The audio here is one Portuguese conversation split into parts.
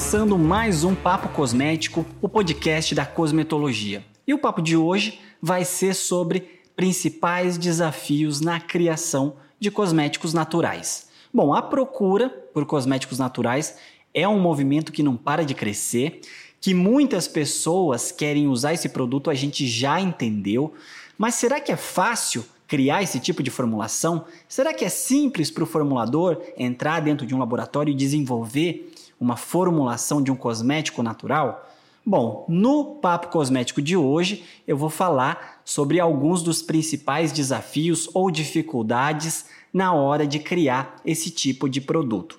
começando mais um Papo Cosmético, o podcast da cosmetologia. E o papo de hoje vai ser sobre principais desafios na criação de cosméticos naturais. Bom, a procura por cosméticos naturais é um movimento que não para de crescer, que muitas pessoas querem usar esse produto, a gente já entendeu, mas será que é fácil criar esse tipo de formulação? Será que é simples para o formulador entrar dentro de um laboratório e desenvolver uma formulação de um cosmético natural? Bom, no Papo Cosmético de hoje eu vou falar sobre alguns dos principais desafios ou dificuldades na hora de criar esse tipo de produto.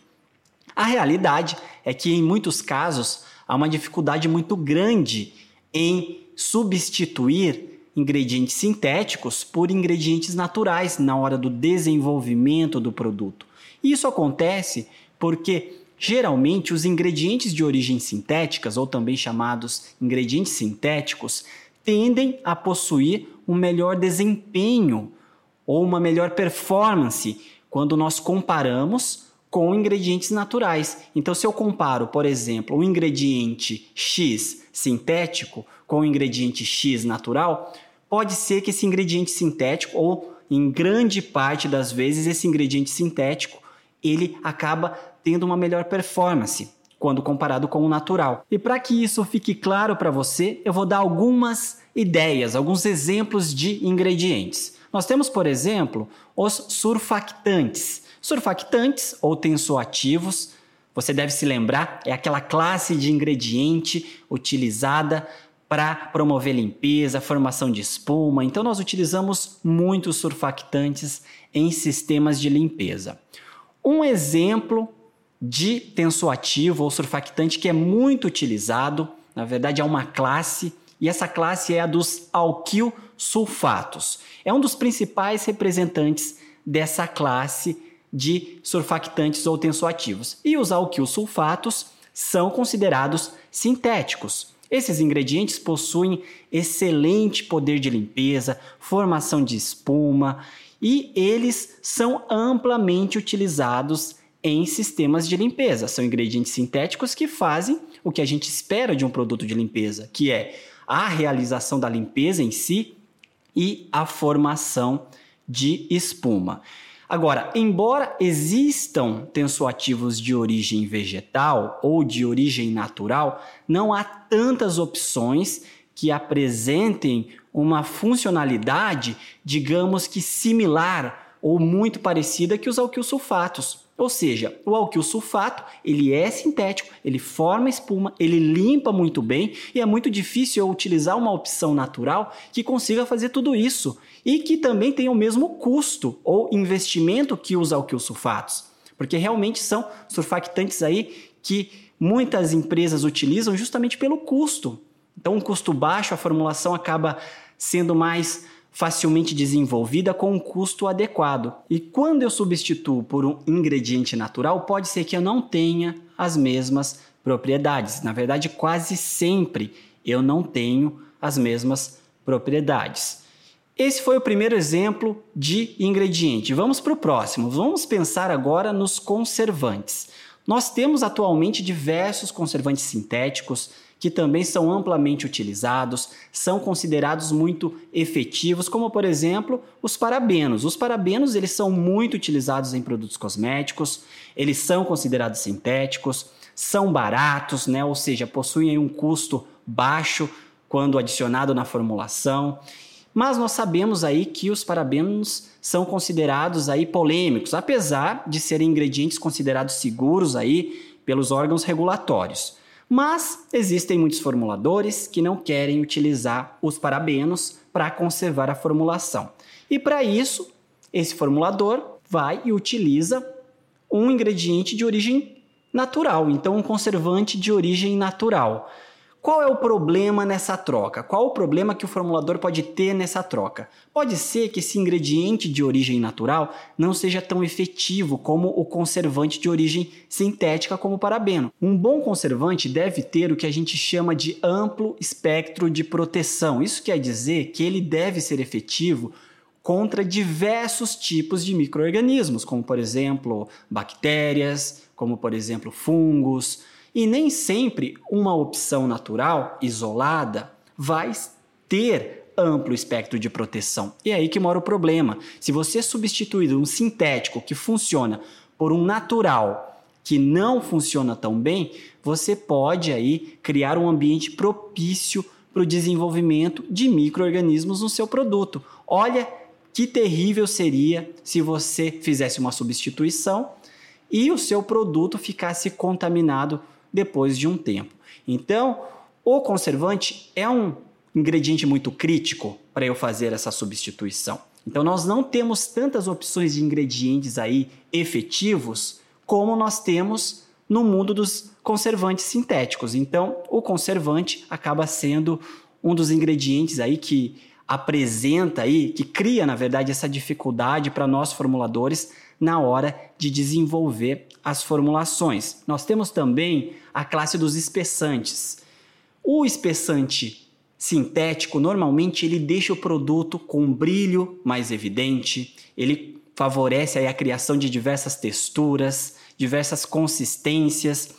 A realidade é que em muitos casos há uma dificuldade muito grande em substituir ingredientes sintéticos por ingredientes naturais na hora do desenvolvimento do produto. Isso acontece porque geralmente os ingredientes de origem sintéticas, ou também chamados ingredientes sintéticos, tendem a possuir um melhor desempenho ou uma melhor performance quando nós comparamos com ingredientes naturais. Então, se eu comparo, por exemplo, um ingrediente X sintético com o ingrediente X natural, pode ser que esse ingrediente sintético, ou em grande parte das vezes, esse ingrediente sintético, ele acaba tendo uma melhor performance quando comparado com o natural. E para que isso fique claro para você, eu vou dar algumas ideias, alguns exemplos de ingredientes. Nós temos, por exemplo, os surfactantes. Surfactantes ou tensoativos, você deve se lembrar, é aquela classe de ingrediente utilizada para promover limpeza, formação de espuma. Então, nós utilizamos muitos surfactantes em sistemas de limpeza. Um exemplo de tensoativo ou surfactante que é muito utilizado, na verdade, é uma classe, e essa classe é a dos alquil sulfatos. É um dos principais representantes dessa classe de surfactantes ou tensoativos. E os alquilsulfatos são considerados sintéticos. Esses ingredientes possuem excelente poder de limpeza, formação de espuma e eles são amplamente utilizados em sistemas de limpeza. São ingredientes sintéticos que fazem o que a gente espera de um produto de limpeza, que é a realização da limpeza em si e a formação de espuma. Agora, embora existam tensoativos de origem vegetal ou de origem natural, não há tantas opções que apresentem uma funcionalidade, digamos que similar ou muito parecida que os alquilsulfatos. Ou seja, o alquil sulfato, ele é sintético, ele forma espuma, ele limpa muito bem e é muito difícil eu utilizar uma opção natural que consiga fazer tudo isso e que também tenha o mesmo custo ou investimento que os alquil sulfatos. Porque realmente são surfactantes aí que muitas empresas utilizam justamente pelo custo. Então, um custo baixo, a formulação acaba sendo mais facilmente desenvolvida com um custo adequado. E quando eu substituo por um ingrediente natural, pode ser que eu não tenha as mesmas propriedades. Na verdade, quase sempre eu não tenho as mesmas propriedades. Esse foi o primeiro exemplo de ingrediente. Vamos para o próximo. Vamos pensar agora nos conservantes. Nós temos atualmente diversos conservantes sintéticos que também são amplamente utilizados, são considerados muito efetivos, como por exemplo os parabenos. Os parabenos eles são muito utilizados em produtos cosméticos, eles são considerados sintéticos, são baratos, né? ou seja, possuem um custo baixo quando adicionado na formulação. Mas nós sabemos aí que os parabenos são considerados aí polêmicos, apesar de serem ingredientes considerados seguros aí pelos órgãos regulatórios. Mas existem muitos formuladores que não querem utilizar os parabenos para conservar a formulação. E para isso, esse formulador vai e utiliza um ingrediente de origem natural, então um conservante de origem natural. Qual é o problema nessa troca? Qual o problema que o formulador pode ter nessa troca? Pode ser que esse ingrediente de origem natural não seja tão efetivo como o conservante de origem sintética, como o parabeno. Um bom conservante deve ter o que a gente chama de amplo espectro de proteção. Isso quer dizer que ele deve ser efetivo contra diversos tipos de micro-organismos, como por exemplo bactérias, como por exemplo fungos E nem sempre uma opção natural, isolada, vai ter amplo espectro de proteção. E é aí que mora o problema. Se você substituir um sintético que funciona por um natural que não funciona tão bem, você pode aí criar um ambiente propício para o desenvolvimento de micro-organismos no seu produto. Olha que terrível seria se você fizesse uma substituição e o seu produto ficasse contaminado depois de um tempo. Então, o conservante é um ingrediente muito crítico para eu fazer essa substituição. Então, nós não temos tantas opções de ingredientes aí efetivos como nós temos no mundo dos conservantes sintéticos. Então, o conservante acaba sendo um dos ingredientes aí que apresenta aí, que cria, na verdade, essa dificuldade para nós formuladores na hora de desenvolver as formulações. Nós temos também a classe dos espessantes. O espessante sintético, normalmente, ele deixa o produto com um brilho mais evidente, ele favorece a criação de diversas texturas, diversas consistências.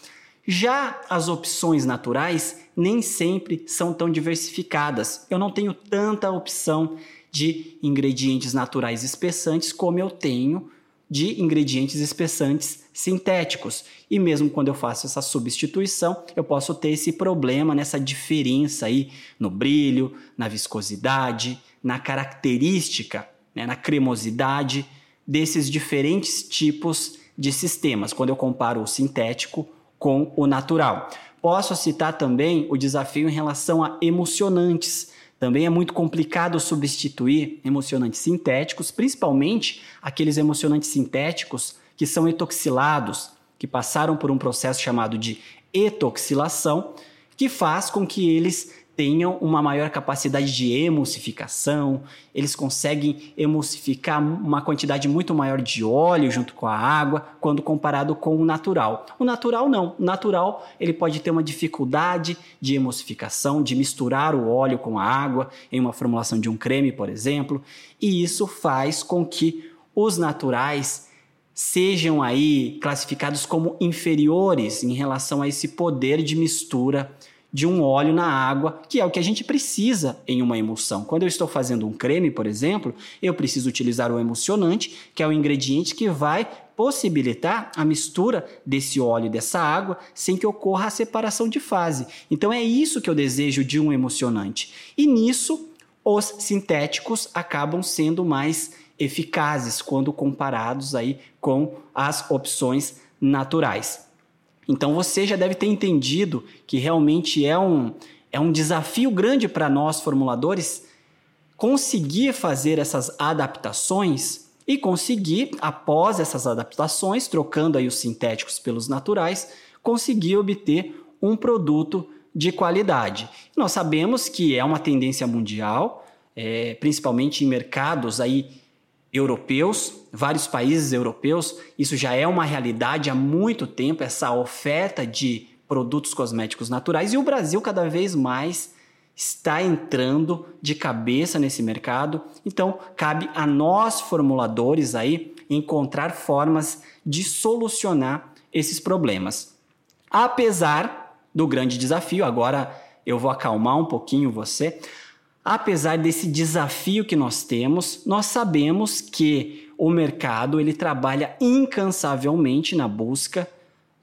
Já as opções naturais nem sempre são tão diversificadas. Eu não tenho tanta opção de ingredientes naturais espessantes como eu tenho de ingredientes espessantes sintéticos. E mesmo quando eu faço essa substituição, eu posso ter esse problema nessa diferença aí no brilho, na viscosidade, na característica, né, na cremosidade desses diferentes tipos de sistemas, quando eu comparo o sintético com o natural. Posso citar também o desafio em relação a emocionantes. Também é muito complicado substituir emocionantes sintéticos, principalmente aqueles emocionantes sintéticos que são etoxilados, que passaram por um processo chamado de etoxilação, que faz com que eles tenham uma maior capacidade de emulsificação, eles conseguem emulsificar uma quantidade muito maior de óleo junto com a água quando comparado com o natural. O natural não, o natural ele pode ter uma dificuldade de emulsificação, de misturar o óleo com a água em uma formulação de um creme, por exemplo, e isso faz com que os naturais sejam aí classificados como inferiores em relação a esse poder de mistura de um óleo na água, que é o que a gente precisa em uma emulsão. Quando eu estou fazendo um creme, por exemplo, eu preciso utilizar o emulsionante, que é o ingrediente que vai possibilitar a mistura desse óleo e dessa água sem que ocorra a separação de fase. Então é isso que eu desejo de um emulsionante. E nisso, os sintéticos acabam sendo mais eficazes quando comparados aí com as opções naturais. Então você já deve ter entendido que realmente é um, é um desafio grande para nós formuladores conseguir fazer essas adaptações e conseguir, após essas adaptações, trocando aí os sintéticos pelos naturais, conseguir obter um produto de qualidade. Nós sabemos que é uma tendência mundial, é, principalmente em mercados aí europeus, vários países europeus, isso já é uma realidade há muito tempo, essa oferta de produtos cosméticos naturais, e o Brasil cada vez mais está entrando de cabeça nesse mercado. Então, cabe a nós formuladores aí encontrar formas de solucionar esses problemas. Apesar do grande desafio, agora eu vou acalmar um pouquinho você. Apesar desse desafio que nós temos, nós sabemos que o mercado ele trabalha incansavelmente na busca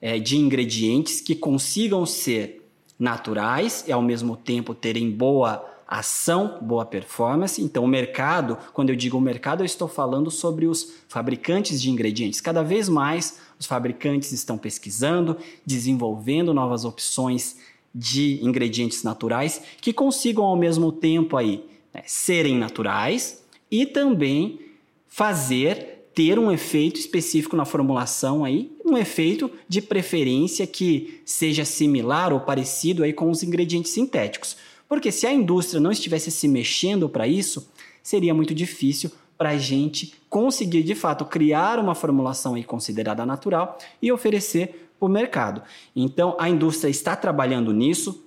é, de ingredientes que consigam ser naturais e ao mesmo tempo terem boa ação, boa performance. Então, o mercado, quando eu digo o mercado, eu estou falando sobre os fabricantes de ingredientes. Cada vez mais os fabricantes estão pesquisando, desenvolvendo novas opções de ingredientes naturais que consigam ao mesmo tempo aí né, serem naturais e também fazer ter um efeito específico na formulação aí, um efeito de preferência que seja similar ou parecido aí com os ingredientes sintéticos. Porque se a indústria não estivesse se mexendo para isso, seria muito difícil para a gente conseguir de fato criar uma formulação aí considerada natural e oferecer o mercado. Então, a indústria está trabalhando nisso.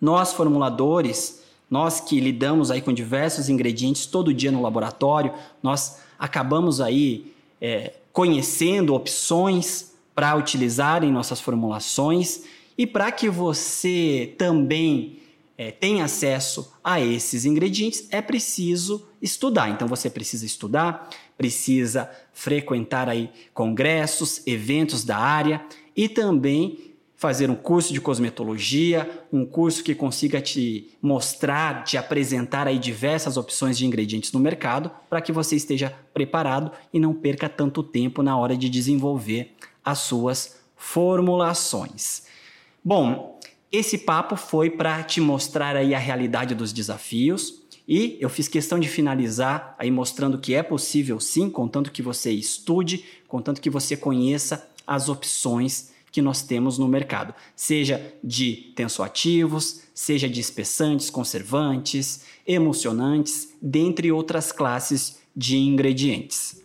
Nós, formuladores, nós que lidamos aí com diversos ingredientes todo dia no laboratório, nós acabamos aí é, conhecendo opções para utilizar em nossas formulações E para que você também é, tenha acesso a esses ingredientes, é preciso estudar. Então você precisa estudar, precisa frequentar aí congressos, eventos da área e também fazer um curso de cosmetologia, um curso que consiga te mostrar, te apresentar aí diversas opções de ingredientes no mercado, para que você esteja preparado e não perca tanto tempo na hora de desenvolver as suas formulações. Bom, esse papo foi para te mostrar aí a realidade dos desafios e eu fiz questão de finalizar aí mostrando que é possível sim, contanto que você estude, contanto que você conheça as opções que nós temos no mercado, seja de tensoativos, seja de espessantes, conservantes, emulsionantes, dentre outras classes de ingredientes.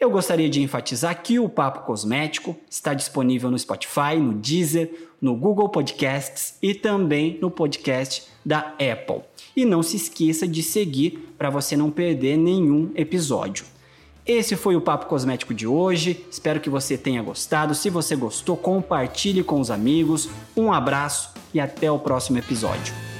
Eu gostaria de enfatizar que o Papo Cosmético está disponível no Spotify, no Deezer, no Google Podcasts e também no podcast da Apple. E não se esqueça de seguir para você não perder nenhum episódio. Esse foi o Papo Cosmético de hoje. Espero que você tenha gostado. Se você gostou, compartilhe com os amigos. Um abraço e até o próximo episódio.